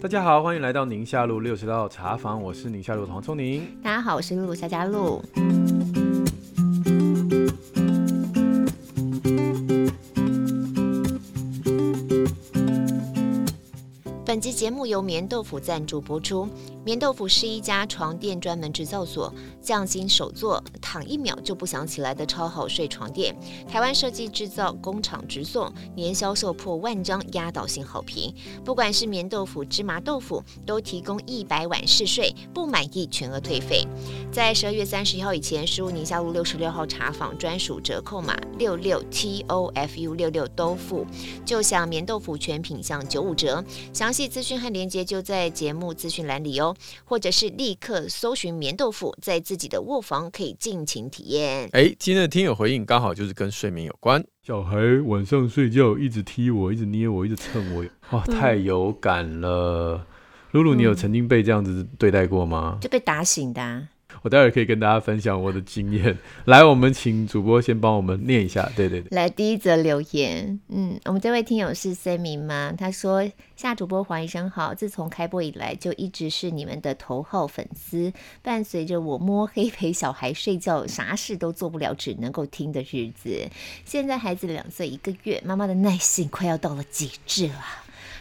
大家好，欢迎来到宁夏路六十号茶房，我是宁夏路的黄聪宁。大家好，我是露露夏佳露。本集节目由棉豆腐赞助播出。棉豆腐是一家床垫专门制造所，匠心手作，躺一秒就不想起来的超好睡床垫。台湾设计制造，工厂直送，年销售破万张，压倒性好评。不管是棉豆腐、芝麻豆腐，都提供一百晚试睡，不满意全额退费。在十二月三十一号以前，输入宁夏路六十六号茶坊专属折扣码六六 T O F U 六六豆腐，就享棉豆腐全品项九五折。详细资讯和链接就在节目资讯栏里哦，或者是立刻搜寻棉豆腐，在自己的卧房可以尽情体验。哎，今天的听友回应刚好就是跟睡眠有关。小孩晚上睡觉一直踢我，一直捏我，一直蹭我，哇，太有感了。嗯、露露，你有曾经被这样子对待过吗？就被打醒的、啊。我待会儿可以跟大家分享我的经验。来，我们请主播先帮我们念一下。对对对，来第一则留言，嗯，我们这位听友是 Sammy 吗？他说：夏主播黄医生好，自从开播以来就一直是你们的头号粉丝，伴随着我摸黑陪小孩睡觉，啥事都做不了，只能够听的日子。现在孩子两岁一个月，妈妈的耐性快要到了极致了。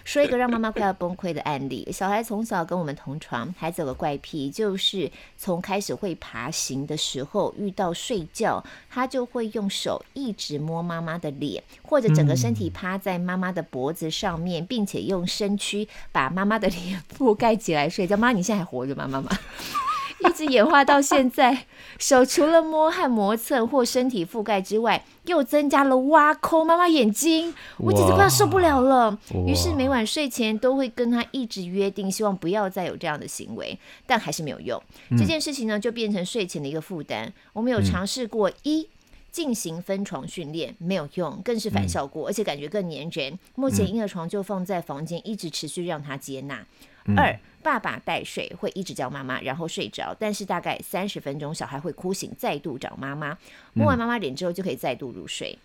说一个让妈妈快要崩溃的案例：小孩从小跟我们同床，孩子有个怪癖，就是从开始会爬行的时候，遇到睡觉，他就会用手一直摸妈妈的脸，或者整个身体趴在妈妈的脖子上面，并且用身躯把妈妈的脸覆盖起来睡觉。妈，你现在还活着吗？妈妈。一直演化到现在，手除了摸和磨蹭或身体覆盖之外，又增加了挖抠妈妈眼睛，我简直快要受不了了。于是每晚睡前都会跟他一直约定，希望不要再有这样的行为，但还是没有用。嗯、这件事情呢，就变成睡前的一个负担。我们有尝试过、嗯、一进行分床训练，没有用，更是反效果，嗯、而且感觉更黏人。目前婴儿床就放在房间，一直持续让他接纳。嗯、二爸爸带睡会一直叫妈妈，然后睡着，但是大概三十分钟，小孩会哭醒，再度找妈妈，摸完妈妈脸之后就可以再度入睡。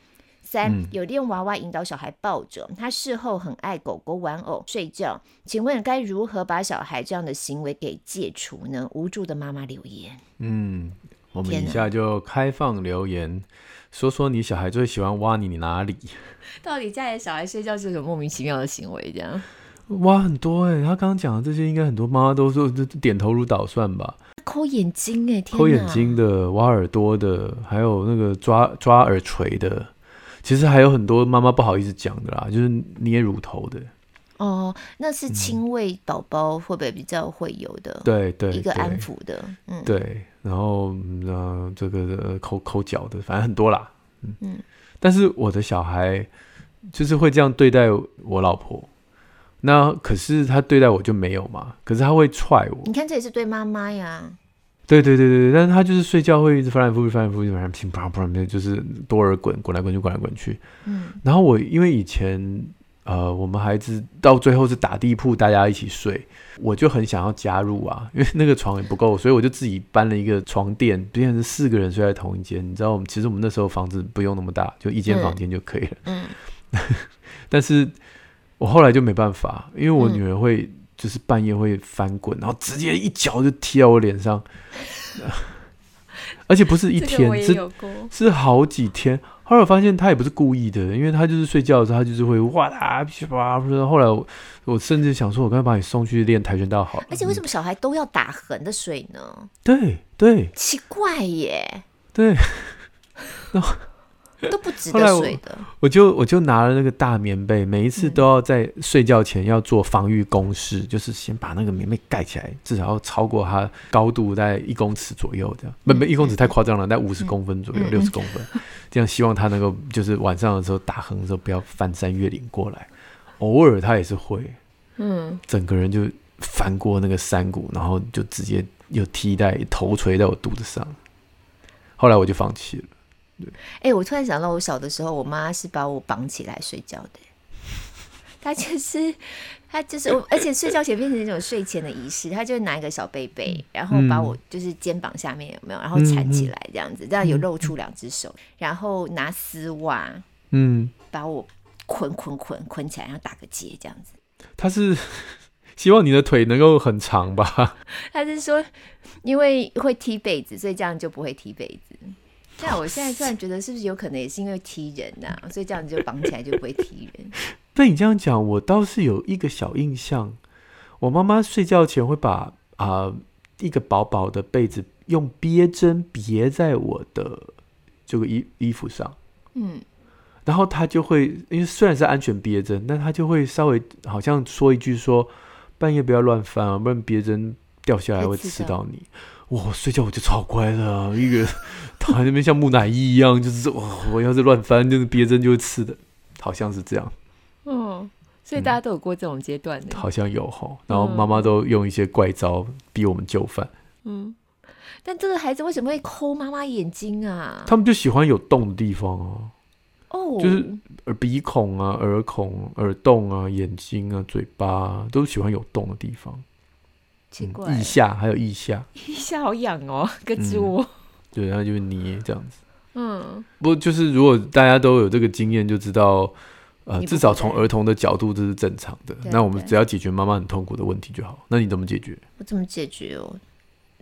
三、嗯、有练娃娃引导小孩抱着，他事后很爱狗狗玩偶睡觉，请问该如何把小孩这样的行为给戒除呢？无助的妈妈留言。嗯，我们以下就开放留言，说说你小孩最喜欢挖你，你哪里？到底家里小孩睡觉是什么莫名其妙的行为？这样？哇，很多哎、欸！他刚刚讲的这些，应该很多妈妈都说这点头如捣蒜吧？抠眼睛哎，抠眼睛的，挖耳朵的，还有那个抓抓耳垂的，其实还有很多妈妈不好意思讲的啦，就是捏乳头的。哦，那是亲喂宝宝会不会比较会有的？对对，一个安抚的，嗯，对。然后呃，这个抠抠脚的，反正很多啦。嗯嗯。但是我的小孩就是会这样对待我老婆。那可是他对待我就没有嘛？可是他会踹我。你看这也是对妈妈呀。对对对对，但是他就是睡觉会一直翻来覆去，翻来覆去，反正乒乓乓乓，就是多尔衮，滚来滚去，滚来滚去。嗯。然后我因为以前呃，我们孩子到最后是打地铺，大家一起睡，我就很想要加入啊，因为那个床也不够，所以我就自己搬了一个床垫，变成四个人睡在同一间。你知道，我们其实我们那时候房子不用那么大，就一间房间就可以了。嗯。嗯但是。我后来就没办法，因为我女儿会就是半夜会翻滚，嗯、然后直接一脚就踢到我脸上，而且不是一天，是是好几天。后来我发现她也不是故意的，因为她就是睡觉的时候，她就是会哇啦噼啪。后来我，我甚至想说，我刚才把你送去练跆拳道好了。而且为什么小孩都要打横的睡呢？对对，奇怪耶。对。都不值得睡的。我，我就我就拿了那个大棉被，每一次都要在睡觉前要做防御攻势，嗯、就是先把那个棉被盖起来，至少要超过它高度在一公尺左右这样。不不，一公尺太夸张了，在五十公分左右，六十、嗯、公分。这样希望他能够就是晚上的时候打横的时候不要翻山越岭过来。偶尔他也是会，嗯，整个人就翻过那个山谷，然后就直接又踢在头垂在我肚子上。后来我就放弃了。哎、欸，我突然想到，我小的时候，我妈是把我绑起来睡觉的。她就是，她就是，而且睡觉前变成那种睡前的仪式，她就拿一个小被被，然后把我就是肩膀下面有没有，然后缠起来这样子，这样有露出两只手，然后拿丝袜，嗯，把我捆捆捆捆起来，然后打个结这样子。她是 希望你的腿能够很长吧？他是说，因为会踢被子，所以这样就不会踢被子。但我现在突然觉得，是不是有可能也是因为踢人呐、啊？所以这样子就绑起来就不会踢人。被你这样讲，我倒是有一个小印象，我妈妈睡觉前会把啊、呃、一个薄薄的被子用别针别在我的这个衣衣服上，嗯，然后她就会，因为虽然是安全别针，但她就会稍微好像说一句说，半夜不要乱翻啊，不然别针掉下来会刺到你。我，睡觉我就超乖的、啊，一个躺在那边像木乃伊一样，就是哇，我要是乱翻，就是别针就会刺的，好像是这样。嗯，所以大家都有过这种阶段的、嗯，好像有吼。然后妈妈都用一些怪招逼我们就范。嗯，但这个孩子为什么会抠妈妈眼睛啊？他们就喜欢有洞的地方哦。哦，就是耳鼻孔啊、耳孔、耳洞啊、眼睛啊、嘴巴啊，都喜欢有洞的地方。奇怪，腋下还有腋下，腋下好痒哦，胳肢窝。对，然后就捏这样子。嗯，不过就是如果大家都有这个经验，就知道。呃，至少从儿童的角度这是正常的。那我们只要解决妈妈很痛苦的问题就好。那你怎么解决？我怎么解决哦？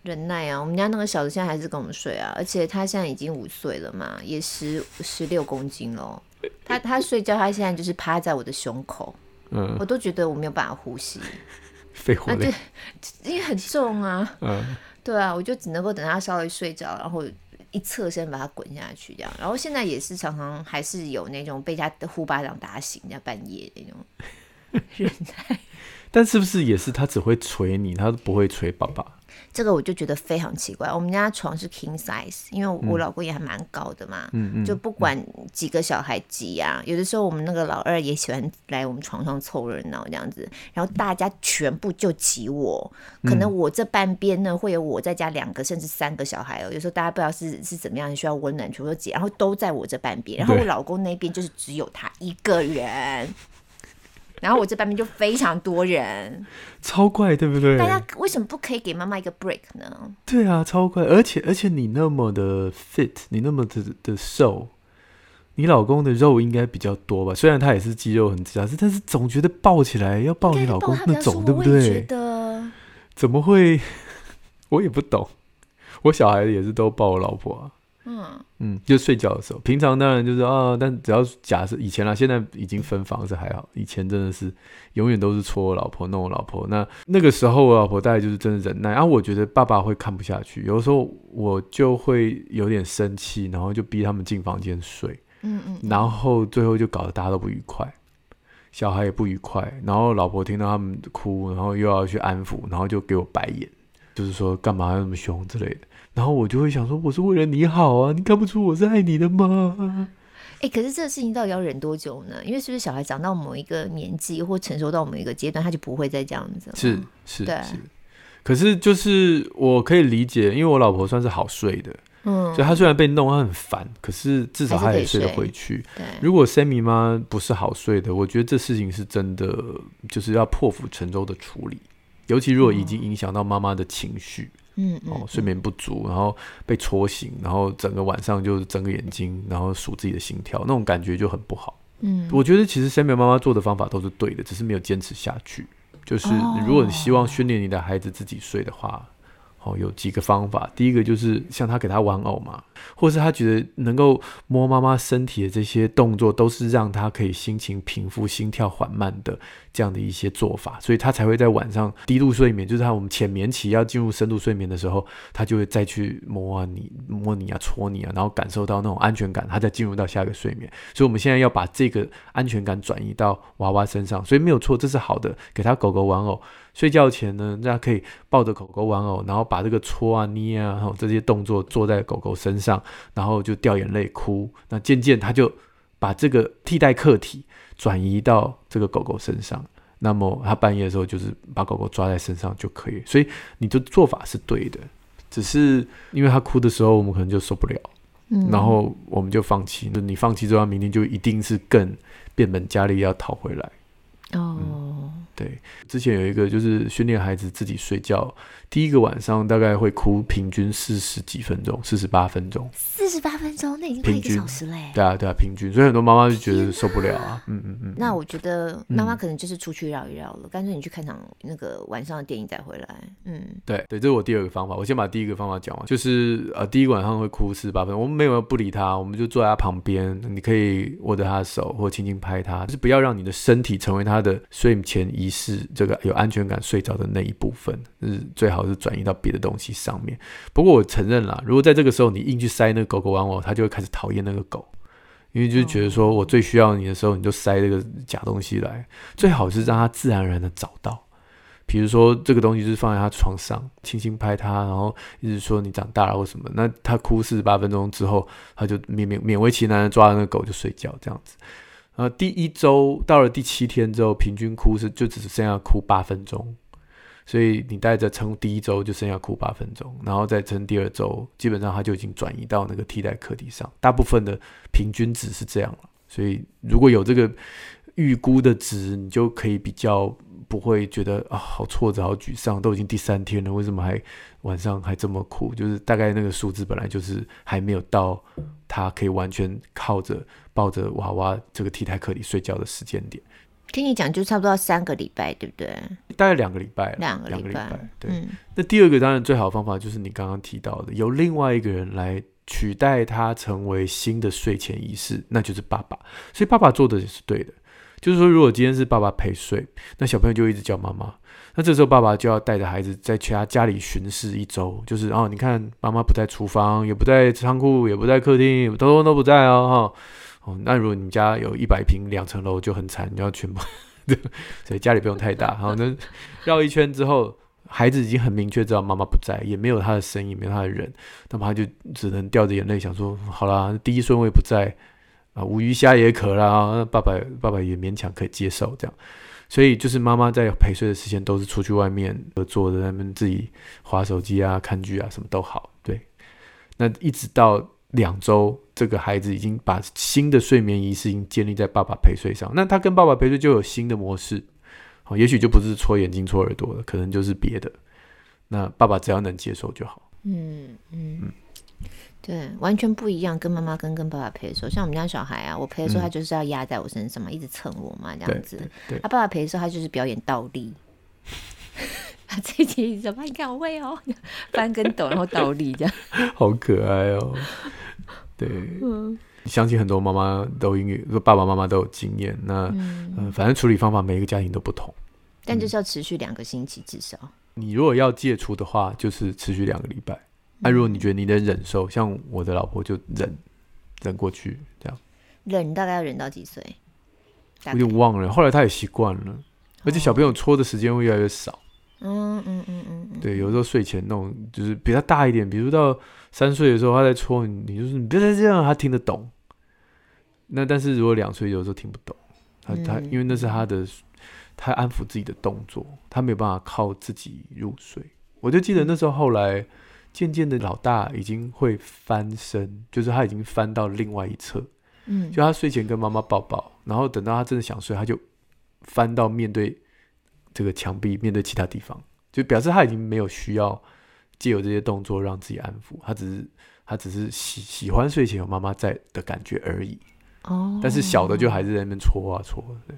忍耐啊！我们家那个小子现在还是跟我们睡啊，而且他现在已经五岁了嘛，也十十六公斤了。他他睡觉，他现在就是趴在我的胸口，嗯，我都觉得我没有办法呼吸。肺活量，因为很重啊。嗯，对啊，我就只能够等他稍微睡着，然后。一侧身把他滚下去，这样，然后现在也是常常还是有那种被他的呼巴掌打醒，在半夜那种 人在。但是不是也是他只会捶你，他不会捶爸爸？这个我就觉得非常奇怪。我们家床是 king size，因为我老公也还蛮高的嘛，就不管几个小孩挤呀、啊，有的时候我们那个老二也喜欢来我们床上凑热闹这样子，然后大家全部就挤我，可能我这半边呢会有我在加两个甚至三个小孩哦，有时候大家不知道是是怎么样需要温暖，全部都挤，然后都在我这半边，然后我老公那边就是只有他一个人。然后我这半边就非常多人，超怪，对不对？大家为什么不可以给妈妈一个 break 呢？对啊，超怪，而且而且你那么的 fit，你那么的的瘦，你老公的肉应该比较多吧？虽然他也是肌肉很扎实，但是总觉得抱起来要抱你老公那种，对不对？觉得怎么会？我也不懂，我小孩也是都抱我老婆啊。嗯嗯，就睡觉的时候，平常当然就是啊，但只要假设以前啦，现在已经分房是还好，以前真的是永远都是戳我老婆，弄我老婆。那那个时候我老婆大概就是真的忍耐，然后，啊，我觉得爸爸会看不下去，有的时候我就会有点生气，然后就逼他们进房间睡。嗯嗯，然后最后就搞得大家都不愉快，小孩也不愉快，然后老婆听到他们哭，然后又要去安抚，然后就给我白眼，就是说干嘛要那么凶之类的。然后我就会想说，我是为了你好啊，你看不出我是爱你的吗？哎、欸，可是这个事情到底要忍多久呢？因为是不是小孩长到某一个年纪或成熟到某一个阶段，他就不会再这样子？是是对是。可是就是我可以理解，因为我老婆算是好睡的，嗯，所以她虽然被弄，她很烦，可是至少她也睡得回去。对，如果 Sammy 妈不是好睡的，我觉得这事情是真的，就是要破釜沉舟的处理，尤其如果已经影响到妈妈的情绪。嗯嗯，嗯，哦，睡眠不足，然后被戳醒，然后整个晚上就睁个眼睛，然后数自己的心跳，那种感觉就很不好。嗯，我觉得其实 Sammy 妈妈做的方法都是对的，只是没有坚持下去。就是如果你希望训练你的孩子自己睡的话。哦，有几个方法。第一个就是像他给他玩偶嘛，或是他觉得能够摸妈妈身体的这些动作，都是让他可以心情平复、心跳缓慢的这样的一些做法，所以他才会在晚上低度睡眠，就是他我们浅眠期要进入深度睡眠的时候，他就会再去摸啊你、摸你啊、戳你啊，然后感受到那种安全感，他再进入到下一个睡眠。所以我们现在要把这个安全感转移到娃娃身上，所以没有错，这是好的，给他狗狗玩偶。睡觉前呢，大家可以抱着狗狗玩偶，然后把这个搓啊、捏啊，然后这些动作做在狗狗身上，然后就掉眼泪哭。那渐渐他就把这个替代客体转移到这个狗狗身上。那么他半夜的时候就是把狗狗抓在身上就可以。所以你的做法是对的，只是因为他哭的时候，我们可能就受不了，嗯，然后我们就放弃。那你放弃之后，明天就一定是更变本加厉要讨回来。哦。嗯对，之前有一个就是训练孩子自己睡觉，第一个晚上大概会哭平均四十几分钟，四十八分钟。四十八分钟，那已经快一个小时嘞。对啊，对啊，平均。所以很多妈妈就觉得受不了啊。嗯嗯嗯。那我觉得妈妈可能就是出去绕一绕了，干脆你去看场那个晚上的电影再回来。嗯，对对，这是我第二个方法。我先把第一个方法讲完，就是呃，第一个晚上会哭四十八分钟，我们没有不理他，我们就坐在他旁边，你可以握着他的手或轻轻拍他，就是不要让你的身体成为他的睡前仪式，这个有安全感睡着的那一部分，就是最好是转移到别的东西上面。不过我承认啦，如果在这个时候你硬去塞那个狗狗玩偶，他就会开始讨厌那个狗，因为就觉得说我最需要你的时候，你就塞这个假东西来。最好是让他自然而然的找到，比如说这个东西就是放在他床上，轻轻拍他，然后一直说你长大了或什么。那他哭四十八分钟之后，他就勉勉勉为其难的抓着那个狗就睡觉，这样子。呃第一周到了第七天之后，平均哭是就只剩下哭八分钟，所以你带着撑第一周就剩下哭八分钟，然后再撑第二周，基本上它就已经转移到那个替代课题上。大部分的平均值是这样了，所以如果有这个预估的值，你就可以比较不会觉得啊好挫折、好沮丧。都已经第三天了，为什么还晚上还这么哭？就是大概那个数字本来就是还没有到他可以完全靠着。抱着娃娃这个替代课题睡觉的时间点，听你讲就差不多要三个礼拜，对不对？大概两个礼拜，两个礼拜，拜。对、嗯，那第二个当然最好的方法就是你刚刚提到的，由另外一个人来取代他成为新的睡前仪式，那就是爸爸。所以爸爸做的也是对的，就是说如果今天是爸爸陪睡，那小朋友就一直叫妈妈。那这时候爸爸就要带着孩子在其他家里巡视一周，就是哦，你看妈妈不在厨房，也不在仓库，也不在客厅，通通都不在哦，哈。哦，那如果你家有一百平两层楼就很惨，你要全部，所以家里不用太大。好，那绕一圈之后，孩子已经很明确知道妈妈不在，也没有他的声音，没有他的人，那么他就只能掉着眼泪想说：好啦，第一顺位不在啊，无鱼虾也渴啦。那爸爸爸爸也勉强可以接受这样，所以就是妈妈在陪睡的时间都是出去外面合作的，他们自己划手机啊、看剧啊，什么都好。对，那一直到。两周，这个孩子已经把新的睡眠仪式已经建立在爸爸陪睡上。那他跟爸爸陪睡就有新的模式，好，也许就不是戳眼睛、戳耳朵了，可能就是别的。那爸爸只要能接受就好。嗯嗯嗯，对，完全不一样。跟妈妈跟跟爸爸陪的时候，像我们家小孩啊，我陪的时候他就是要压在我身上嘛，嗯、一直蹭我嘛，这样子。他、啊、爸爸陪的时候，他就是表演倒立。他这集怎么？你看我会哦，翻跟斗，然后倒立这样，好可爱哦。对，嗯，相信很多妈妈都因为爸爸妈妈都有经验。那嗯、呃，反正处理方法每一个家庭都不同，但就是要持续两个星期至少。你如果要戒除的话，就是持续两个礼拜。啊、如果你觉得你能忍受，像我的老婆就忍忍过去这样。忍大概要忍到几岁？我有点忘了。后来他也习惯了，而且小朋友搓的时间会越来越少。嗯嗯嗯嗯，对，有时候睡前弄就是比他大一点，比如到三岁的时候，他在搓你，你就是你别再这样，他听得懂。那但是如果两岁，有时候听不懂，他他因为那是他的，他安抚自己的动作，他没有办法靠自己入睡。我就记得那时候后来渐渐的老大已经会翻身，就是他已经翻到另外一侧，嗯，就他睡前跟妈妈抱抱，然后等到他真的想睡，他就翻到面对。这个墙壁面对其他地方，就表示他已经没有需要借由这些动作让自己安抚，他只是他只是喜喜欢睡前有妈妈在的感觉而已。哦，但是小的就还是在那边搓啊搓，对，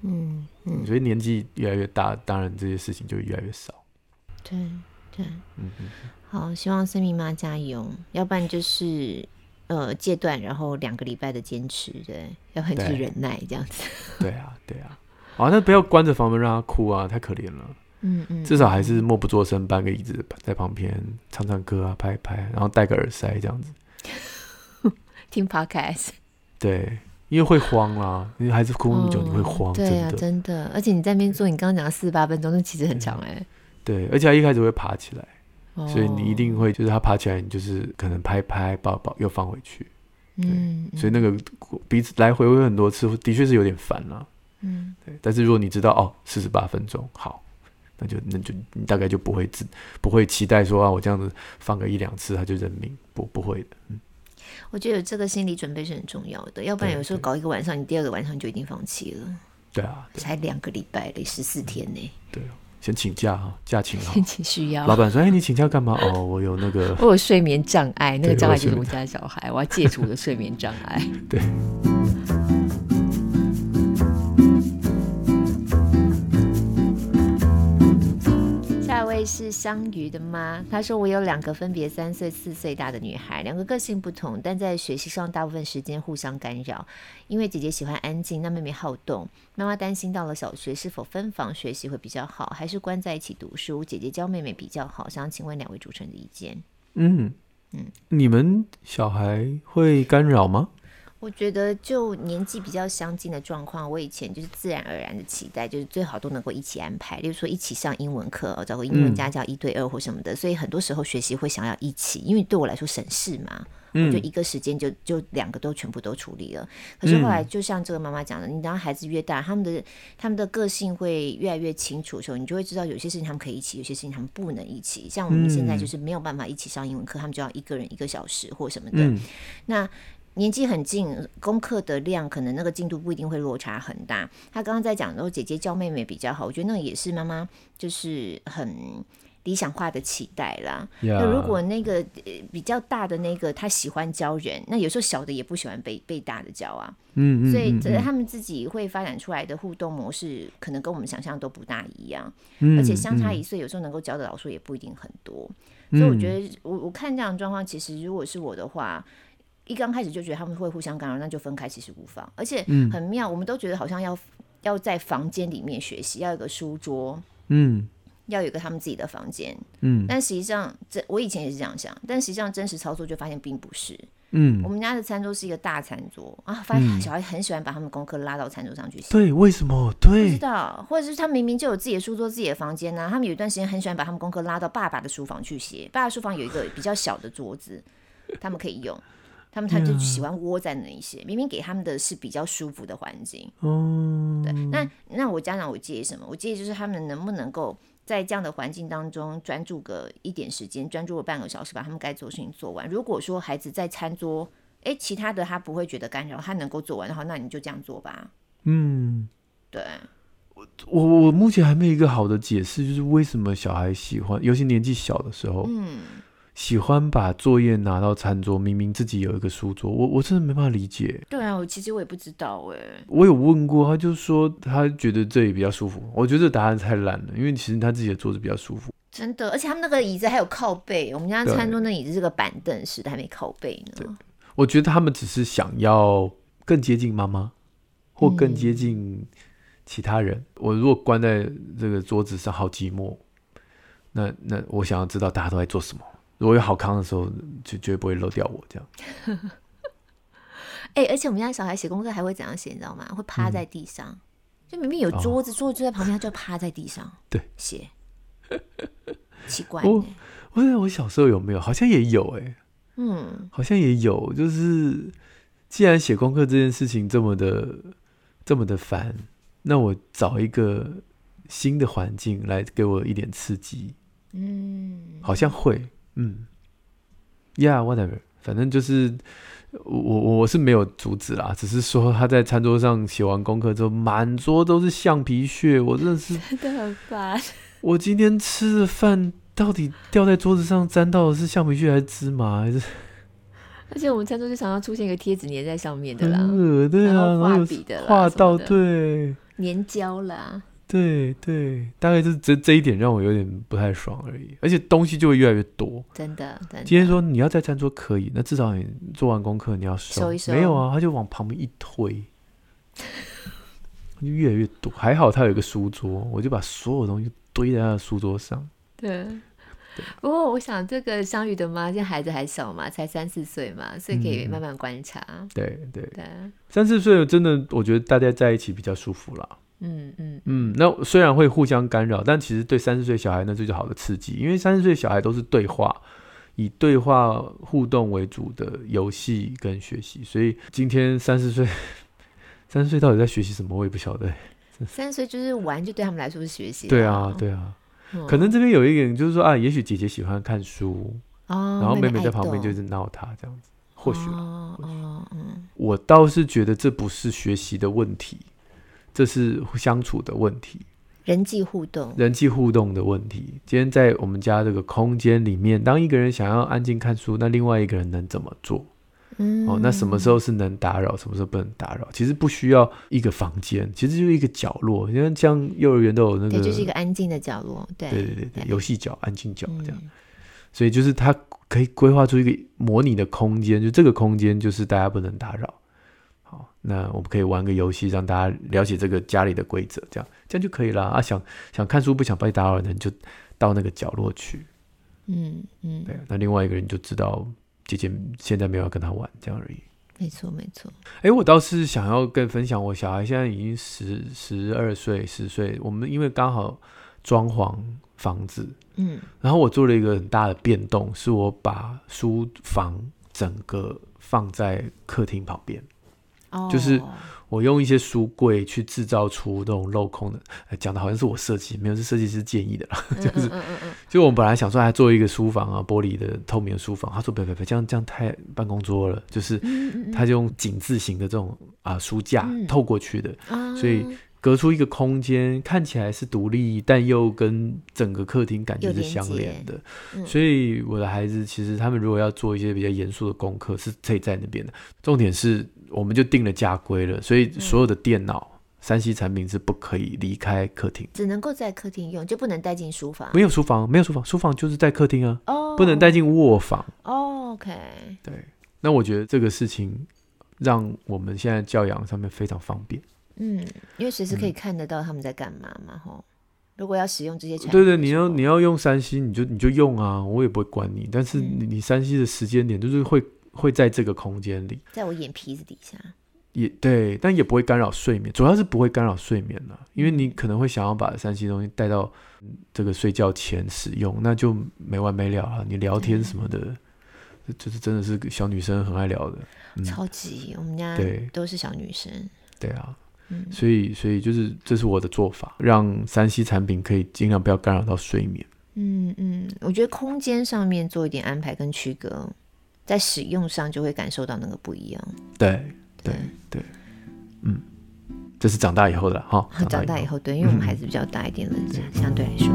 嗯嗯，所以年纪越来越大，当然这些事情就越来越少。对对，嗯嗯，好，希望森明妈加油，要不然就是呃戒断，然后两个礼拜的坚持，对，要很去忍耐这样子。对啊，对啊。啊，那不要关着房门让他哭啊，太可怜了。嗯嗯，至少还是默不作声，搬个椅子在旁边唱唱歌啊，拍一拍，然后戴个耳塞这样子 听 podcast。对，因为会慌啊，因为孩子哭那么久，你会慌。对啊，真的。而且你在那边做，你刚刚讲的四十八分钟，那其实很长哎。对，而且他一开始会爬起来，所以你一定会就是他爬起来，你就是可能拍拍抱抱又放回去。嗯，所以那个彼此来回回很多次，的确是有点烦了。嗯，对，但是如果你知道哦，四十八分钟，好，那就那就你大概就不会自不会期待说啊，我这样子放个一两次他就认命，不不会的。嗯，我觉得有这个心理准备是很重要的，要不然有时候搞一个晚上，你第二个晚上就已经放弃了。对啊，才两个礼拜嘞，十四天呢。对，先请假哈，假请好。需要。老板说：“哎，你请假干嘛？哦，我有那个，我有睡眠障碍，那个障碍就是我们家小孩，我要戒除我的睡眠障碍。”对。是香鱼的吗？他说我有两个分别三岁、四岁大的女孩，两个个性不同，但在学习上大部分时间互相干扰。因为姐姐喜欢安静，那妹妹好动。妈妈担心到了小学是否分房学习会比较好，还是关在一起读书？姐姐教妹妹比较好，想请问两位主持人的意见。嗯嗯，你们小孩会干扰吗？我觉得就年纪比较相近的状况，我以前就是自然而然的期待，就是最好都能够一起安排，例如说一起上英文课，找个英文家教一对二或什么的。嗯、所以很多时候学习会想要一起，因为对我来说省事嘛，嗯、我就一个时间就就两个都全部都处理了。可是后来就像这个妈妈讲的，你当孩子越大，他们的他们的个性会越来越清楚的时候，你就会知道有些事情他们可以一起，有些事情他们不能一起。像我们现在就是没有办法一起上英文课，他们就要一个人一个小时或什么的。嗯、那年纪很近，功课的量可能那个进度不一定会落差很大。他刚刚在讲说姐姐教妹妹比较好，我觉得那个也是妈妈就是很理想化的期待啦。那如果那个比较大的那个他喜欢教人，那有时候小的也不喜欢被被大的教啊。嗯，所以他们自己会发展出来的互动模式，可能跟我们想象都不大一样。嗯，而且相差一岁，有时候能够教的老师也不一定很多。所以我觉得我我看这样的状况，其实如果是我的话。一刚开始就觉得他们会互相干扰，那就分开，其实无妨。而且很妙，嗯、我们都觉得好像要要在房间里面学习，要有个书桌，嗯，要有个他们自己的房间，嗯。但实际上，这我以前也是这样想，但实际上真实操作就发现并不是，嗯。我们家的餐桌是一个大餐桌啊，发现小孩很喜欢把他们功课拉到餐桌上去写。对，为什么？对，不知道，或者是他明明就有自己的书桌、自己的房间呢、啊？他们有一段时间很喜欢把他们功课拉到爸爸的书房去写，爸爸书房有一个比较小的桌子，他们可以用。他们他就喜欢窝在那一些，明明给他们的是比较舒服的环境。哦，对，那那我家长我介意什么？我介意就是他们能不能够在这样的环境当中专注个一点时间，专注个半个小时，把他们该做的事情做完。如果说孩子在餐桌，哎，其他的他不会觉得干扰，他能够做完的话，那你就这样做吧。嗯，对。我我我目前还没有一个好的解释，就是为什么小孩喜欢，尤其年纪小的时候。嗯。喜欢把作业拿到餐桌，明明自己有一个书桌，我我真的没办法理解。对啊，我其实我也不知道哎。我有问过，他就说他觉得这里比较舒服。我觉得这答案太烂了，因为其实他自己的桌子比较舒服。真的，而且他们那个椅子还有靠背。我们家餐桌那椅子是个板凳式的，还没靠背呢。我觉得他们只是想要更接近妈妈，或更接近其他人。嗯、我如果关在这个桌子上，好寂寞。那那我想要知道大家都在做什么。如果有好康的时候，就绝对不会漏掉我这样。哎、欸，而且我们家小孩写功课还会怎样写，你知道吗？会趴在地上，嗯、就明明有桌子，哦、桌子就在旁边，他就趴在地上。对，写。奇怪。我我我小时候有没有？好像也有哎、欸。嗯，好像也有。就是既然写功课这件事情这么的这么的烦，那我找一个新的环境来给我一点刺激。嗯，好像会。嗯，Yeah，whatever，反正就是我我我是没有阻止啦，只是说他在餐桌上写完功课之后，满桌都是橡皮屑，我真的是 真的很烦。我今天吃的饭到底掉在桌子上沾到的是橡皮屑还是芝麻还是？而且我们餐桌就常常出现一个贴纸粘在上面的啦，对啊，然后画笔的画到对粘胶啦。对对，大概就是这这一点让我有点不太爽而已，而且东西就会越来越多。真的，真的。今天说你要在餐桌可以，那至少你做完功课你要收。收一收。没有啊，他就往旁边一推，就越来越多。还好他有一个书桌，我就把所有东西堆在他的书桌上。对。不过我想，这个相遇的妈，现在孩子还小嘛，才三四岁嘛，所以可以慢慢观察。嗯、对对对。三四岁真的，我觉得大家在一起比较舒服啦。嗯嗯嗯，那虽然会互相干扰，但其实对三四岁小孩那是最好的刺激，因为三四岁小孩都是对话，以对话互动为主的游戏跟学习，所以今天三四岁，三四岁到底在学习什么，我也不晓得。三十岁就是玩，就对他们来说是学习。对啊对啊，可能这边有一点就是说啊，也许姐姐喜欢看书，哦，然后妹妹在旁边就是闹她这样子，或许，哦哦嗯，我倒是觉得这不是学习的问题。这是相处的问题，人际互动，人际互动的问题。今天在我们家这个空间里面，当一个人想要安静看书，那另外一个人能怎么做？嗯，哦，那什么时候是能打扰，什么时候不能打扰？其实不需要一个房间，其实就是一个角落。因为像幼儿园都有那个，对，就是一个安静的角落。对，对对对对，游戏角、安静角这样。嗯、所以就是它可以规划出一个模拟的空间，就这个空间就是大家不能打扰。好，那我们可以玩个游戏，让大家了解这个家里的规则，这样这样就可以了啊。想想看书不想被打扰的人，就到那个角落去。嗯嗯，对。那另外一个人就知道姐姐现在没有要跟他玩，这样而已。没错没错。哎、欸，我倒是想要跟分享，我小孩现在已经十十二岁、十岁。我们因为刚好装潢房子，嗯，然后我做了一个很大的变动，是我把书房整个放在客厅旁边。就是我用一些书柜去制造出那种镂空的，讲的好像是我设计，没有，是设计师建议的啦。就是，就我们本来想说还做一个书房啊，玻璃的透明的书房，他说别别别，这样这样太办公桌了。就是，他就用井字形的这种啊书架透过去的，所以。隔出一个空间，看起来是独立，但又跟整个客厅感觉是相连的。嗯、所以我的孩子其实他们如果要做一些比较严肃的功课，是可以在那边的。重点是，我们就定了家规了，所以所有的电脑、三 C 产品是不可以离开客厅，只能够在客厅用，就不能带进书房。没有书房，没有书房，书房就是在客厅啊。哦，不能带进卧房。哦，OK。对，那我觉得这个事情让我们现在教养上面非常方便。嗯，因为随时可以看得到他们在干嘛嘛，吼、嗯。如果要使用这些产品，对对，你要你要用三 C，你就你就用啊，我也不会管你。但是你你三 C 的时间点就是会会在这个空间里，在我眼皮子底下，也对，但也不会干扰睡眠，主要是不会干扰睡眠了，因为你可能会想要把三 C 东西带到这个睡觉前使用，那就没完没了了。你聊天什么的，嗯、就是真的是小女生很爱聊的，嗯、超级，我们家对都是小女生，对啊。所以，所以就是这是我的做法，让三 C 产品可以尽量不要干扰到睡眠。嗯嗯，我觉得空间上面做一点安排跟区隔，在使用上就会感受到那个不一样。对对对，嗯，这是长大以后的哈。长大以后，对，因为我们孩子比较大一点了，嗯、相对来说。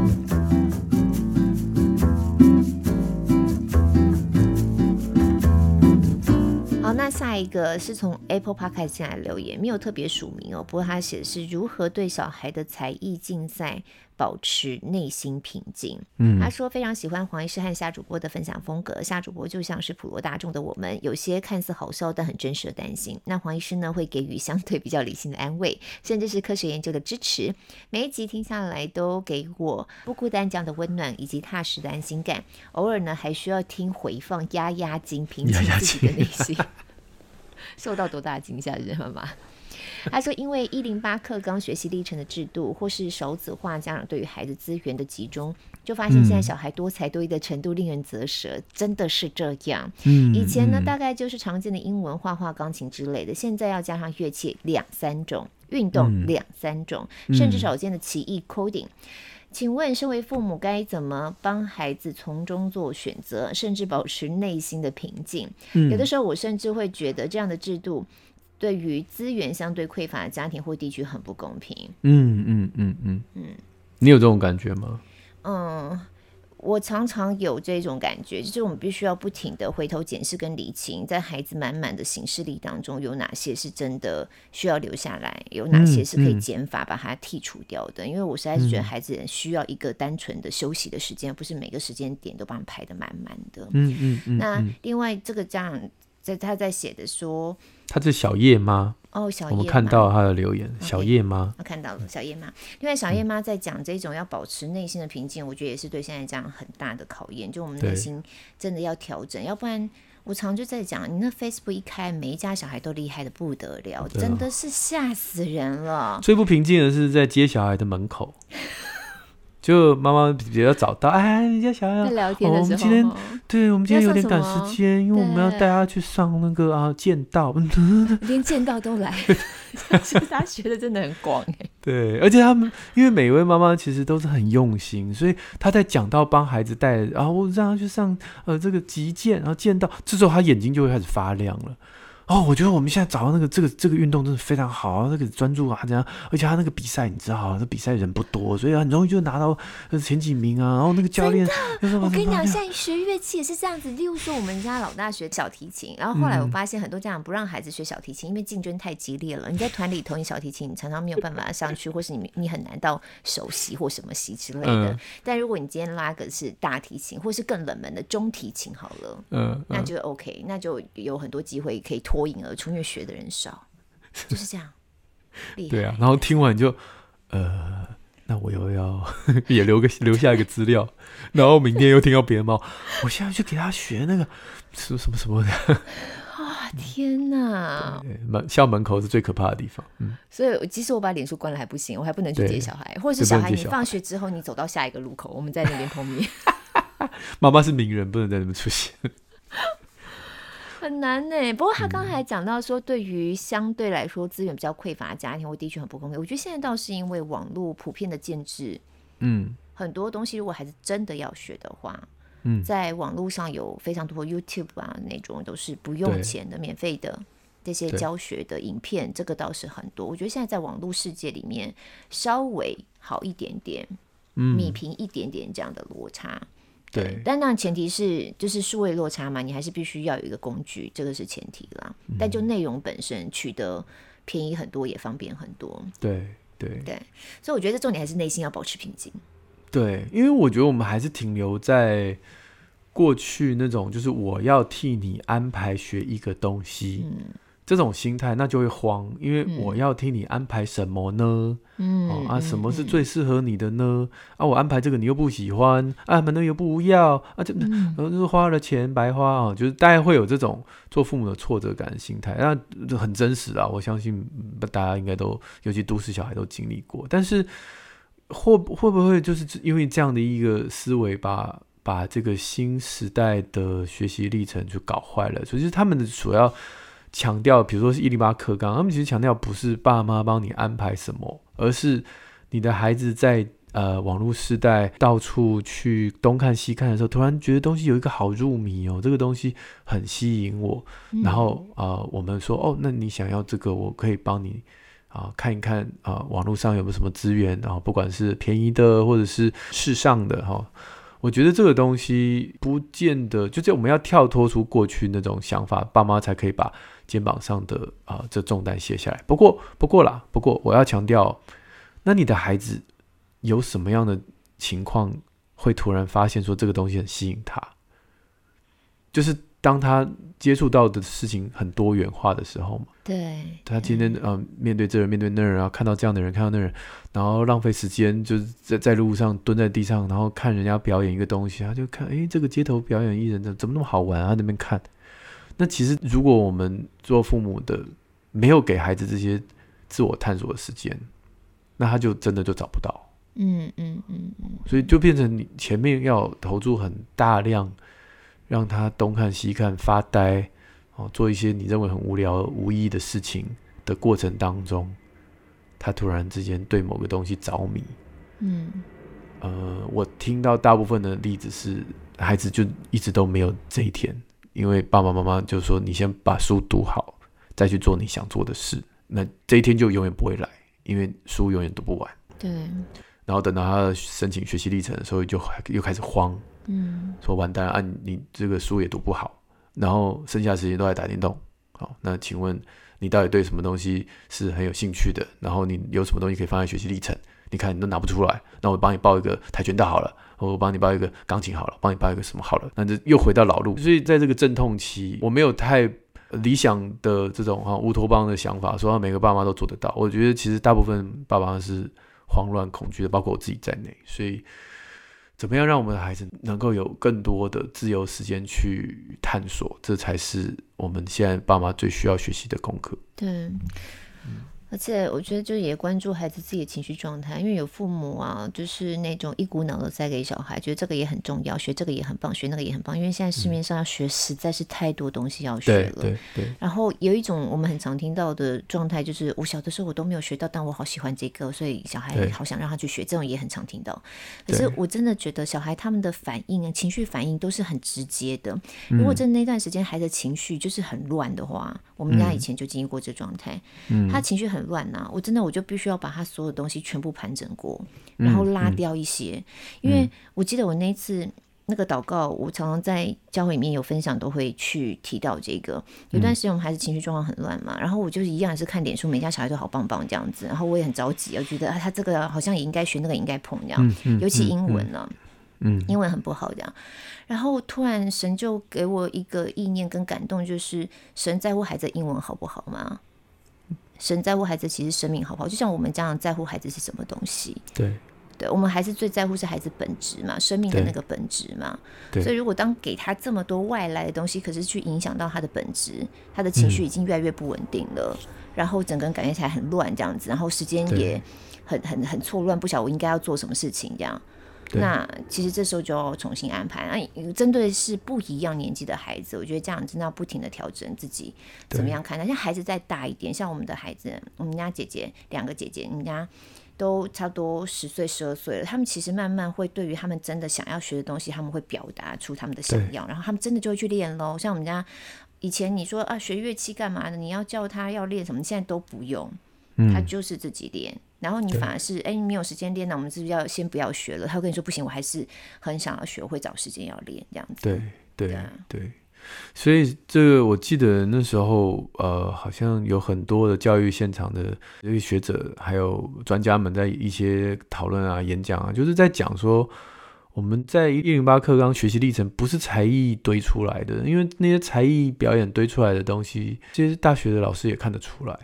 那下一个是从 Apple Podcast 进来留言，没有特别署名哦。不过他写的是如何对小孩的才艺竞赛保持内心平静。嗯，他说非常喜欢黄医师和夏主播的分享风格，夏主播就像是普罗大众的我们，有些看似好笑但很真实的担心。那黄医师呢，会给予相对比较理性的安慰，甚至是科学研究的支持。每一集听下来都给我不孤单这样的温暖以及踏实的安心感。偶尔呢，还需要听回放压压惊，平静自己的内心。受到多大惊吓，知道吗？他说：“因为一零八课纲学习历程的制度，或是手子化家长对于孩子资源的集中，就发现现在小孩多才多艺的程度令人啧舌，真的是这样。嗯，以前呢，大概就是常见的英文、画画、钢琴之类的，现在要加上乐器两三种，运动两三种，甚至少见的奇异 coding。”请问，身为父母该怎么帮孩子从中做选择，甚至保持内心的平静？嗯，有的时候，我甚至会觉得这样的制度对于资源相对匮乏的家庭或地区很不公平。嗯嗯嗯嗯嗯，你有这种感觉吗？嗯。我常常有这种感觉，就是我们必须要不停的回头检视跟理清，在孩子满满的行事历当中，有哪些是真的需要留下来，有哪些是可以减法把它剔除掉的。嗯嗯、因为我实在是觉得孩子需要一个单纯的休息的时间，而不是每个时间点都帮你排的满满的。嗯嗯嗯。那另外这个家长在他在写的说，他是小叶吗？哦，小叶，我们看到他的留言，okay, 小叶妈，我看到了小叶妈。另外，小叶妈在讲这种要保持内心的平静，嗯、我觉得也是对现在这样很大的考验。就我们内心真的要调整，要不然我常就在讲，你那 Facebook 一开，每一家小孩都厉害的不得了，对真的是吓死人了。最不平静的是在接小孩的门口。就妈妈比较早到，哎，你家小孩聊天的时候，我们今天，对，我们今天有点赶时间，因为我们要带他去上那个啊剑道，连剑道都来，其实他学的真的很广哎。对，而且他们因为每一位妈妈其实都是很用心，所以他在讲到帮孩子带，然后我让他去上呃这个击剑，然后剑道，这时候他眼睛就会开始发亮了。哦，我觉得我们现在找到那个这个这个运动真的非常好啊，那个专注啊，这样，而且他那个比赛你知道，这比赛人不多，所以很容易就拿到前几名啊。然后那个教练，我跟你讲，现在学乐器也是这样子。例如说，我们家老大学小提琴，然后后来我发现很多家长不让孩子学小提琴，因为竞争太激烈了。你在团里头，你小提琴你常常没有办法上去，或是你你很难到首席或什么席之类的。但如果你今天拉个是大提琴，或是更冷门的中提琴，好了，嗯，那就 OK，那就有很多机会可以脱颖而出，因为学的人少，就是这样。对啊，然后听完就，呃，那我又要 也留个留下一个资料，然后明天又听到别人猫，我现在去给他学那个什么什么什么的。啊天哪！门校门口是最可怕的地方。嗯，所以即使我把脸书关了还不行，我还不能去接小孩，或者是小孩你放学之后你走到下一个路口，我们在那边碰面。妈妈是名人，不能在那边出现。很难呢。不过他刚才讲到说，对于相对来说资源比较匮乏的家庭，我的确很不公平。我觉得现在倒是因为网络普遍的建制，嗯，很多东西如果还是真的要学的话，嗯，在网络上有非常多 YouTube 啊那种都是不用钱的、免费的这些教学的影片，这个倒是很多。我觉得现在在网络世界里面稍微好一点点，嗯，米平一点点这样的落差。对，但那前提是就是数位落差嘛，你还是必须要有一个工具，这个是前提啦。嗯、但就内容本身取得便宜很多，也方便很多。对对对，所以我觉得重点还是内心要保持平静。对，因为我觉得我们还是停留在过去那种，就是我要替你安排学一个东西。嗯这种心态，那就会慌，因为我要替你安排什么呢？嗯，哦、啊，什么是最适合你的呢？啊，我安排这个你又不喜欢，啊，门呢又不要，啊，就然后就是花了钱白花啊，就是大家会有这种做父母的挫折感心态，那很真实啊，我相信大家应该都，尤其都市小孩都经历过。但是会会不会就是因为这样的一个思维，把把这个新时代的学习历程就搞坏了？所以就是他们的主要。强调，比如说是一零八克刚，他们其实强调不是爸妈帮你安排什么，而是你的孩子在呃网络时代到处去东看西看的时候，突然觉得东西有一个好入迷哦，这个东西很吸引我，嗯、然后啊、呃，我们说哦，那你想要这个，我可以帮你啊、呃、看一看啊、呃，网络上有没有什么资源，然后不管是便宜的或者是时尚的哈。我觉得这个东西不见得，就是我们要跳脱出过去那种想法，爸妈才可以把肩膀上的啊、呃、这重担卸下来。不过，不过啦，不过我要强调，那你的孩子有什么样的情况会突然发现说这个东西很吸引他？就是。当他接触到的事情很多元化的时候嘛，对，他今天嗯、呃、面对这人面对那人，然后看到这样的人看到那人，然后浪费时间就是在在路上蹲在地上，然后看人家表演一个东西，他就看哎这个街头表演艺人怎怎么那么好玩啊，那边看。那其实如果我们做父母的没有给孩子这些自我探索的时间，那他就真的就找不到。嗯嗯嗯嗯，所以就变成你前面要投注很大量。让他东看西看发呆，哦，做一些你认为很无聊无意义的事情的过程当中，他突然之间对某个东西着迷。嗯，呃，我听到大部分的例子是，孩子就一直都没有这一天，因为爸爸妈妈就说：“你先把书读好，再去做你想做的事。”那这一天就永远不会来，因为书永远读不完。对。然后等到他申请学习历程的时候，就又开始慌。嗯，说完蛋，啊，你这个书也读不好，然后剩下的时间都在打电动。好，那请问你到底对什么东西是很有兴趣的？然后你有什么东西可以放在学习历程？你看你都拿不出来，那我帮你报一个跆拳道好了，我帮你报一个钢琴好了，帮你报一个什么好了？那就又回到老路。所以在这个阵痛期，我没有太理想的这种哈乌托邦的想法，说每个爸妈都做得到。我觉得其实大部分爸妈是慌乱恐惧的，包括我自己在内。所以。怎么样让我们的孩子能够有更多的自由时间去探索？这才是我们现在爸妈最需要学习的功课。对，而且我觉得就也关注孩子自己的情绪状态，因为有父母啊，就是那种一股脑的塞给小孩，觉得这个也很重要，学这个也很棒，学那个也很棒。因为现在市面上要学实在是太多东西要学了。对对对。然后有一种我们很常听到的状态，就是我小的时候我都没有学到，但我好喜欢这个，所以小孩好想让他去学。这种也很常听到。可是我真的觉得小孩他们的反应啊，情绪反应都是很直接的。如果真的那段时间孩子情绪就是很乱的话，我们家以前就经历过这状态。嗯。他情绪很乱呐、啊，我真的我就必须要把他所有东西全部盘整过，然后拉掉一些，嗯嗯、因为我记得我那一次那个祷告，我常常在教会里面有分享，都会去提到这个。有段时间我们孩子情绪状况很乱嘛，然后我就是一样是看脸书，每家小孩都好棒棒这样子，然后我也很着急，我觉得啊，他这个好像也应该学，那个也应该碰这样，嗯嗯、尤其英文呢，嗯，嗯英文很不好这样。然后突然神就给我一个意念跟感动，就是神在乎孩子英文好不好吗？神在乎孩子，其实生命好不好？就像我们家长在乎孩子是什么东西？对，对，我们还是最在乎是孩子本质嘛，生命的那个本质嘛。所以如果当给他这么多外来的东西，可是去影响到他的本质，他的情绪已经越来越不稳定了，嗯、然后整个人感觉起来很乱这样子，然后时间也很很很错乱，不晓得我应该要做什么事情这样。那其实这时候就要重新安排。那针对是不一样年纪的孩子，我觉得这样真的要不停的调整自己怎么样看。待像孩子再大一点，像我们的孩子，我们家姐姐两个姐姐，你们家都差不多十岁十二岁了。他们其实慢慢会对于他们真的想要学的东西，他们会表达出他们的想要，然后他们真的就会去练喽。像我们家以前你说啊学乐器干嘛的？你要叫他要练什么？现在都不用，他就是自己练。然后你反而是哎，你没有时间练，那我们是不是要先不要学了？他会跟你说不行，我还是很想要学，会找时间要练这样子。对对对，对，所以这个我记得那时候呃，好像有很多的教育现场的这些学者还有专家们在一些讨论啊、演讲啊，就是在讲说我们在一零八课纲学习历程不是才艺堆出来的，因为那些才艺表演堆出来的东西，其实大学的老师也看得出来。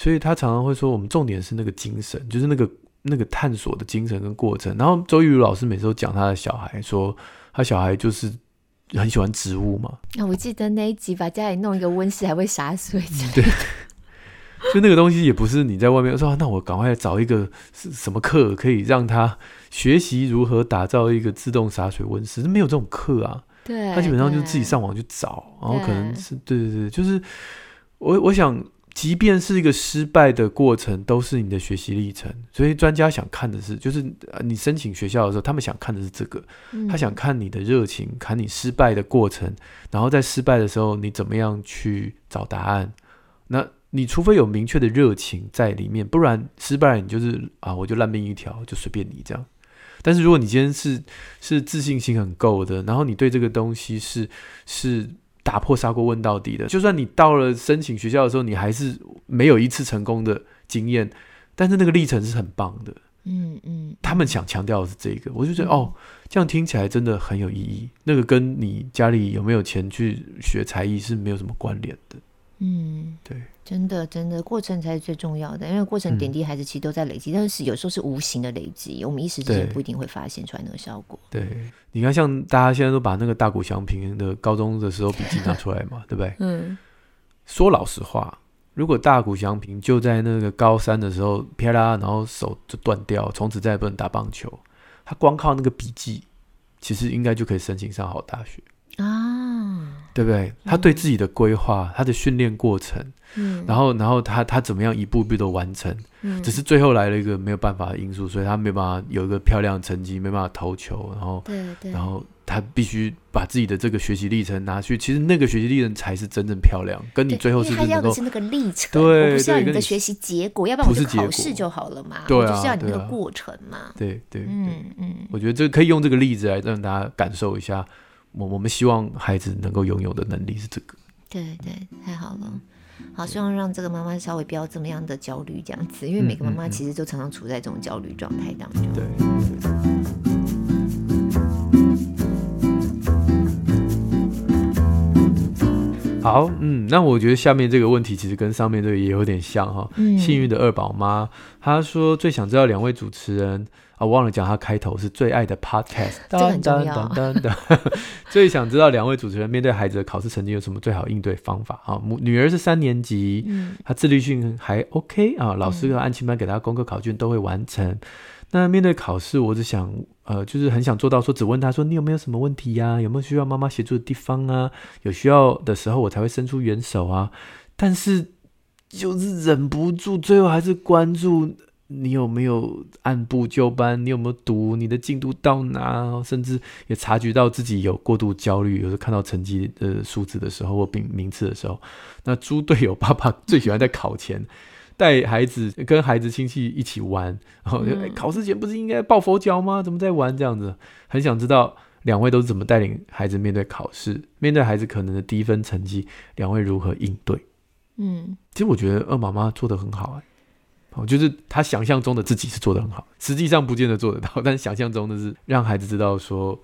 所以他常常会说，我们重点是那个精神，就是那个那个探索的精神跟过程。然后周玉如老师每次都讲他的小孩，说他小孩就是很喜欢植物嘛。那、哦、我记得那一集把家里弄一个温室，还会洒水。对，就那个东西也不是你在外面说，那我赶快找一个是什么课可以让他学习如何打造一个自动洒水温室，没有这种课啊。对，他基本上就自己上网去找，然后可能是对对对，就是我我想。即便是一个失败的过程，都是你的学习历程。所以专家想看的是，就是你申请学校的时候，他们想看的是这个，他想看你的热情，看你失败的过程，然后在失败的时候你怎么样去找答案。那你除非有明确的热情在里面，不然失败你就是啊，我就烂命一条，就随便你这样。但是如果你今天是是自信心很够的，然后你对这个东西是是。打破砂锅问到底的，就算你到了申请学校的时候，你还是没有一次成功的经验，但是那个历程是很棒的。嗯嗯，他们想强调的是这个，我就觉得、嗯、哦，这样听起来真的很有意义。那个跟你家里有没有钱去学才艺是没有什么关联的。嗯，对。真的，真的，过程才是最重要的，因为过程点滴孩子其实都在累积，嗯、但是有时候是无形的累积，我们一时之间不一定会发现出来那个效果。对，你看，像大家现在都把那个大谷祥平的高中的时候笔记拿出来嘛，对不对？嗯。说老实话，如果大谷祥平就在那个高三的时候啪啦，然后手就断掉，从此再也不能打棒球，他光靠那个笔记，其实应该就可以申请上好大学啊，对不对？他对自己的规划，他的训练过程。嗯，然后，然后他他怎么样一步一步的完成？嗯，只是最后来了一个没有办法的因素，所以他没办法有一个漂亮的成绩，没办法投球。然后，对对，然后他必须把自己的这个学习历程拿去。其实那个学习历程才是真正漂亮，跟你最后是他要的是那个历程，对，不是要你的学习结果，要不然我就考试就好了嘛。对啊，就是要你那个过程嘛。对对，嗯嗯，我觉得这可以用这个例子来让大家感受一下，我我们希望孩子能够拥有的能力是这个。对对，太好了。好，希望让这个妈妈稍微不要这么样的焦虑，这样子，因为每个妈妈其实都常常处在这种焦虑状态当中。对。好，嗯，那我觉得下面这个问题其实跟上面这个也有点像哈。嗯，幸运的二宝妈，她说最想知道两位主持人啊，我忘了讲他开头是最爱的 podcast，最想知道两位主持人面对孩子的考试成绩有什么最好应对方法啊？母女儿是三年级，嗯，她自律性还 OK 啊，老师和安亲班给她功课考卷都会完成。嗯那面对考试，我只想，呃，就是很想做到说，只问他说，你有没有什么问题呀、啊？有没有需要妈妈协助的地方啊？有需要的时候，我才会伸出援手啊。但是就是忍不住，最后还是关注你有没有按部就班，你有没有读，你的进度到哪？甚至也察觉到自己有过度焦虑，有时候看到成绩的数字的时候，或名名次的时候，那猪队友爸爸最喜欢在考前。带孩子跟孩子亲戚一起玩，然后、嗯欸、考试前不是应该抱佛脚吗？怎么在玩这样子？很想知道两位都是怎么带领孩子面对考试，面对孩子可能的低分成绩，两位如何应对？嗯，其实我觉得二妈妈做的很好哎、欸，就是他想象中的自己是做得很好，实际上不见得做得到，但想象中的是让孩子知道说，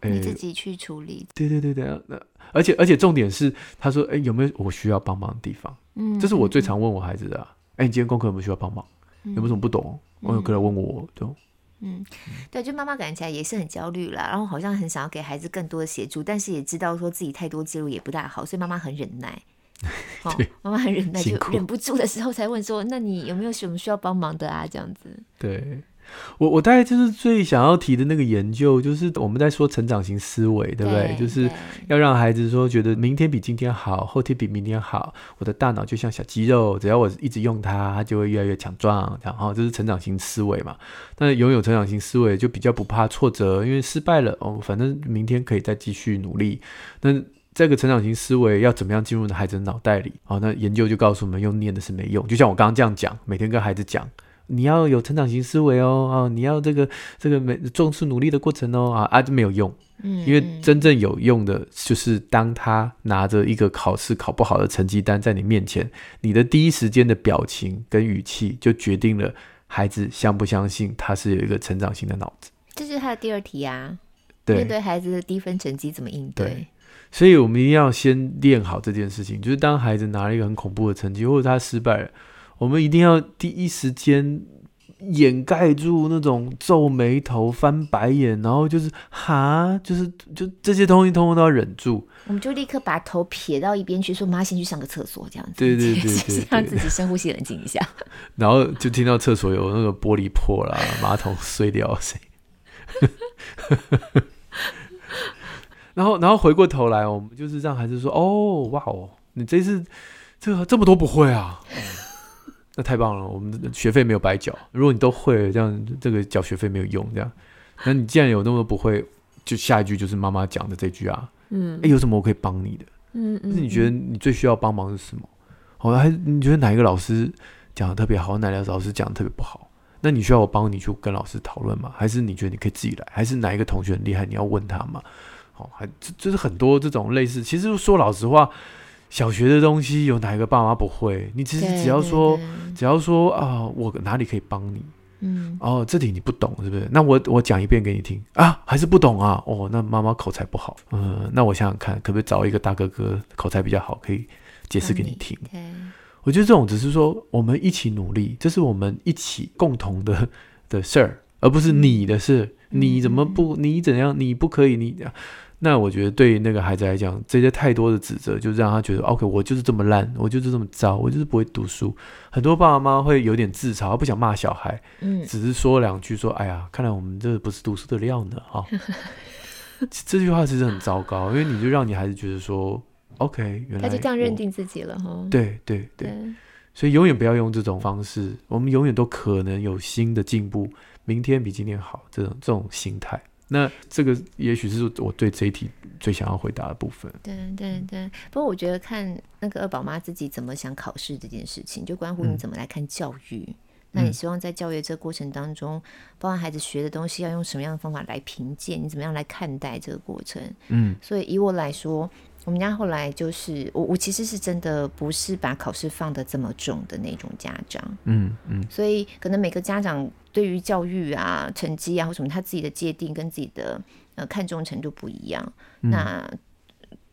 欸、你自己去处理。对对对对，那而且而且重点是，他说，哎、欸，有没有我需要帮忙的地方？嗯，这是我最常问我孩子的、啊。哎，你今天功课有没有需要帮忙？有没有什么不懂？我有过来问我，对。嗯，对，就妈妈感觉起来也是很焦虑啦，然后好像很想要给孩子更多的协助，但是也知道说自己太多介入也不大好，所以妈妈很忍耐。哦，妈妈很忍耐，就忍不住的时候才问说：“那你有没有什么需要帮忙的啊？”这样子。对。我我大概就是最想要提的那个研究，就是我们在说成长型思维，对不对？对，就是要让孩子说，觉得明天比今天好，后天比明天好。我的大脑就像小肌肉，只要我一直用它，它就会越来越强壮。然后这是成长型思维嘛。那拥有成长型思维就比较不怕挫折，因为失败了哦，反正明天可以再继续努力。那这个成长型思维要怎么样进入孩子的脑袋里？好，那研究就告诉我们，用念的是没用。就像我刚刚这样讲，每天跟孩子讲。你要有成长型思维哦，啊，你要这个这个每重视努力的过程哦，啊啊，就没有用，嗯，因为真正有用的就是当他拿着一个考试考不好的成绩单在你面前，你的第一时间的表情跟语气就决定了孩子相不相信他是有一个成长型的脑子。这是他的第二题啊，对，面对孩子的低分成绩怎么应对？对，所以我们一定要先练好这件事情，就是当孩子拿了一个很恐怖的成绩，或者他失败了。我们一定要第一时间掩盖住那种皱眉头、翻白眼，然后就是哈，就是就这些东西通通都要忍住。我们就立刻把头撇到一边去，说：“妈，先去上个厕所。”这样子，对对对，对，对，让自己深呼吸、冷静一下。然后就听到厕所有那个玻璃破了、马桶碎掉的声音。然后，然后回过头来，我们就是让孩子说：“哦，哇哦，你这次这个这么多不会啊。”那太棒了，我们的学费没有白缴。如果你都会了，这样这个缴学费没有用。这样，那你既然有那么多不会，就下一句就是妈妈讲的这句啊，嗯，有什么我可以帮你的？嗯嗯，是你觉得你最需要帮忙是什么？好，还你觉得哪一个老师讲的特别好，哪个老师讲的特别不好？那你需要我帮你去跟老师讨论吗？还是你觉得你可以自己来？还是哪一个同学很厉害，你要问他吗？好，还就是很多这种类似。其实说老实话。小学的东西有哪一个爸妈不会？你其实只要说，只要说啊，我哪里可以帮你？嗯，哦，这题你不懂是不是？那我我讲一遍给你听啊，还是不懂啊？哦，那妈妈口才不好，嗯，那我想想看，可不可以找一个大哥哥口才比较好，可以解释给你听？我觉得这种只是说我们一起努力，这是我们一起共同的的事儿，而不是你的事。嗯、你怎么不？你怎样？你不可以？你。那我觉得对于那个孩子来讲，这些太多的指责，就让他觉得，OK，我就是这么烂，我就是这么糟，我就是不会读书。很多爸爸妈妈会有点自嘲，不想骂小孩，嗯，只是说两句，说，哎呀，看来我们这不是读书的料呢，哈、哦。这句话其实很糟糕，因为你就让你孩子觉得说，OK，原来他就这样认定自己了，哈。对对对，对，所以永远不要用这种方式，我们永远都可能有新的进步，明天比今天好，这种这种心态。那这个也许是我对这一题最想要回答的部分。对对对，不过我觉得看那个二宝妈自己怎么想考试这件事情，就关乎你怎么来看教育。嗯、那你希望在教育这个过程当中，包含孩子学的东西，要用什么样的方法来评鉴？你怎么样来看待这个过程？嗯，所以以我来说。我们家后来就是我，我其实是真的不是把考试放得这么重的那种家长，嗯嗯，所以可能每个家长对于教育啊、成绩啊或什么，他自己的界定跟自己的呃看重程度不一样。嗯、那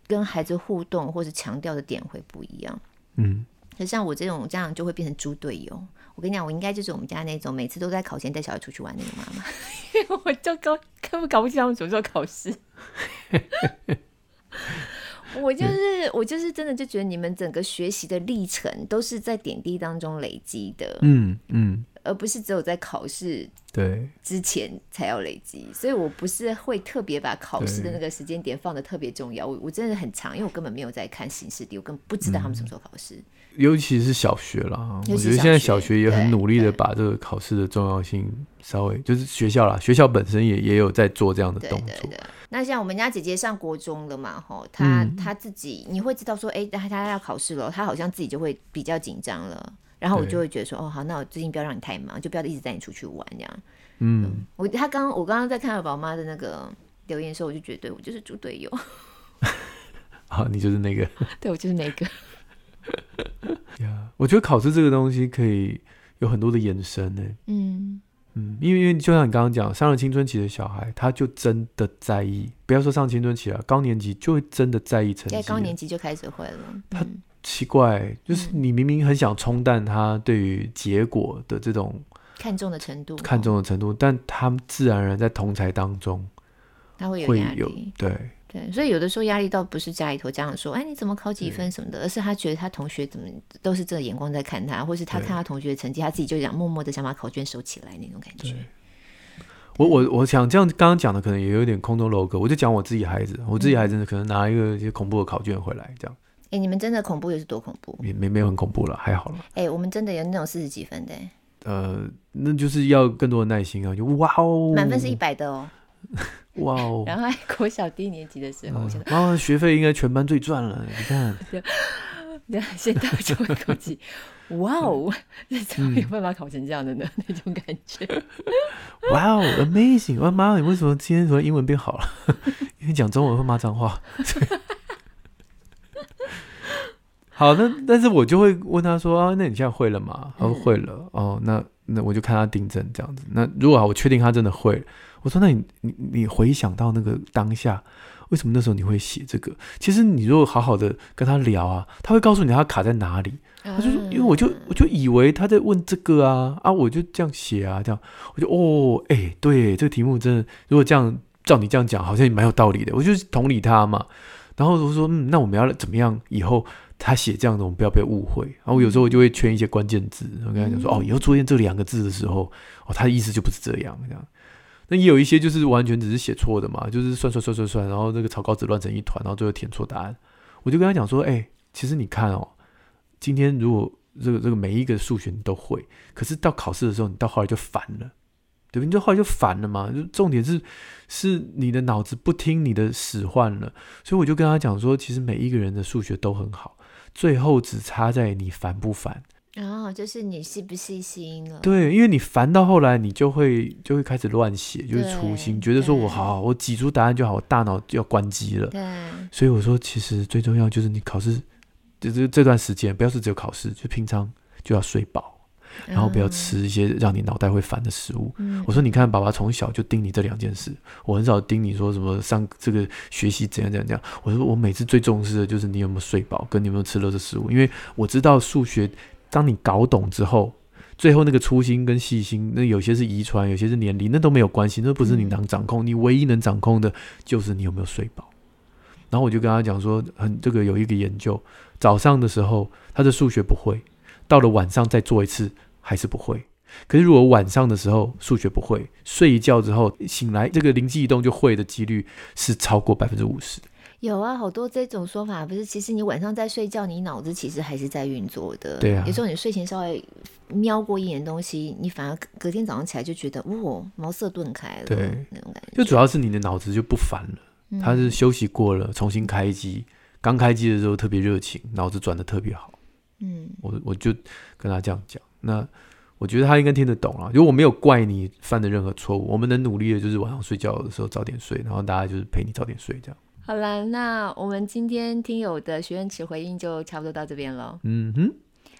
跟孩子互动或者强调的点会不一样。嗯，可像我这种家长就会变成猪队友。我跟你讲，我应该就是我们家那种每次都在考前带小孩出去玩那个妈妈，因为我就搞根本搞不清他们什么时候考试。我就是我就是真的就觉得你们整个学习的历程都是在点滴当中累积的，嗯嗯，而不是只有在考试对之前才要累积。所以我不是会特别把考试的那个时间点放的特别重要。我我真的很长，因为我根本没有在看形式题，我根本不知道他们什么时候考试。尤其是小学啦，我觉得现在小学也很努力的把这个考试的重要性稍微就是学校啦，学校本身也也有在做这样的动作。对对对。那像我们家姐姐上国中了嘛，吼，她她自己你会知道说，哎，她她要考试了，她好像自己就会比较紧张了。然后我就会觉得说，哦，好，那我最近不要让你太忙，就不要一直带你出去玩这样。嗯，我他刚我刚刚在看到宝妈的那个留言的时候，我就觉得对我就是猪队友。好，你就是那个。对，我就是那个。呀，yeah, 我觉得考试这个东西可以有很多的延伸呢。嗯嗯，因为因为就像你刚刚讲，上了青春期的小孩，他就真的在意，不要说上青春期了，高年级就会真的在意成绩。在高年级就开始会了。他奇怪，就是你明明很想冲淡他对于结果的这种看重的程度，看重的程度，但他自然而然在同才当中，他会有压力，会有对。对，所以有的时候压力倒不是家里头家长说，哎，你怎么考几分什么的，而是他觉得他同学怎么都是这个眼光在看他，或是他看他同学的成绩，他自己就想默默的想把考卷收起来那种感觉。我我我想这样刚刚讲的可能也有点空中楼阁，我就讲我自己孩子，我自己孩子可能拿一个一些恐怖的考卷回来这样。哎，你们真的恐怖又是多恐怖？没没没有很恐怖了，还好了。哎，我们真的有那种四十几分的。呃，那就是要更多的耐心啊！就哇哦，满分是一百的哦。哇哦！然后还国小低年级的时候，我觉得啊，学费应该全班最赚了。你看，对，现在就会口气，哇哦，怎么有办法考成这样的呢？那种感觉，哇哦，amazing！我妈，你为什么今天突然英文变好了？因为讲中文会骂脏话。好，那但是我就会问他说啊，那你现在会了吗？他说会了。哦，那那我就看他订正这样子。那如果我确定他真的会。我说：“那你你你回想到那个当下，为什么那时候你会写这个？其实你如果好好的跟他聊啊，他会告诉你他卡在哪里。他就说：因为我就我就以为他在问这个啊啊，我就这样写啊，这样我就哦，哎、欸，对，这个题目真的，如果这样照你这样讲，好像也蛮有道理的。我就同理他嘛。然后我说：嗯，那我们要怎么样？以后他写这样的，我们不要被误会。然后我有时候我就会圈一些关键字，我跟他讲说：哦，以后出现这两个字的时候，哦，他的意思就不是这样这样。”那也有一些就是完全只是写错的嘛，就是算算算算算，然后这个草稿纸乱成一团，然后最后填错答案。我就跟他讲说，哎、其实你看哦，今天如果这个这个每一个数学你都会，可是到考试的时候，你到后来就烦了，对不对？你就后来就烦了嘛。就重点是是你的脑子不听你的使唤了。所以我就跟他讲说，其实每一个人的数学都很好，最后只差在你烦不烦。然后、哦、就是你细不细心了？对，因为你烦到后来，你就会就会开始乱写，就是粗心，觉得说我好，好，我挤出答案就好，我大脑就要关机了。对，所以我说，其实最重要就是你考试，就是这段时间，不要是只有考试，就平常就要睡饱，然后不要吃一些让你脑袋会烦的食物。嗯、我说，你看，爸爸从小就盯你这两件事，我很少盯你说什么上这个学习怎样怎样怎样。我说，我每次最重视的就是你有没有睡饱，跟你有没有吃垃圾食物，因为我知道数学。当你搞懂之后，最后那个粗心跟细心，那有些是遗传，有些是年龄，那都没有关系，那不是你能掌控。你唯一能掌控的就是你有没有睡饱。然后我就跟他讲说，很这个有一个研究，早上的时候他的数学不会，到了晚上再做一次还是不会。可是如果晚上的时候数学不会，睡一觉之后醒来，这个灵机一动就会的几率是超过百分之五十。有啊，好多这种说法，不是？其实你晚上在睡觉，你脑子其实还是在运作的。对啊。有时候你睡前稍微瞄过一眼东西，你反而隔天早上起来就觉得，哇，茅塞顿开了。对，那种感觉。就主要是你的脑子就不烦了，嗯、它是休息过了，重新开机。刚开机的时候特别热情，脑子转的特别好。嗯。我我就跟他这样讲，那我觉得他应该听得懂了。如果我没有怪你犯的任何错误，我们能努力的就是晚上睡觉的时候早点睡，然后大家就是陪你早点睡这样。好了，那我们今天听友的许愿池回应就差不多到这边了。嗯哼，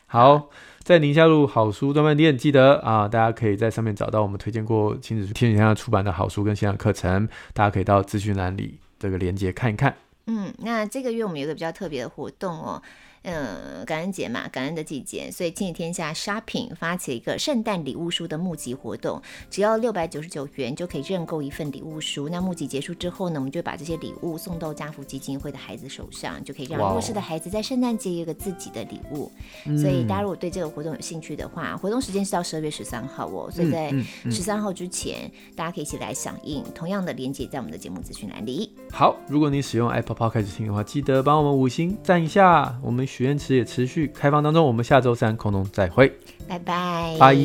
好，在宁夏路好书专卖店，记得啊，大家可以在上面找到我们推荐过亲子天下出版的好书跟线上课程，大家可以到资讯栏里这个链接看一看。嗯，那这个月我们有一个比较特别的活动哦。嗯，感恩节嘛，感恩的季节，所以亲子天下 Shopping 发起一个圣诞礼物书的募集活动，只要六百九十九元就可以认购一份礼物书。那募集结束之后呢，我们就把这些礼物送到家福基金会的孩子手上，就可以让弱势的孩子在圣诞节有一个自己的礼物。所以大家如果对这个活动有兴趣的话，活动时间是到十二月十三号哦，所以在十三号之前，大家可以一起来响应。同样的连接在我们的节目资讯栏里。好，如果你使用 Apple Podcast 开始听的话，记得帮我们五星赞一下，我们。许愿池也持续开放当中，我们下周三空中再会，拜拜，拜。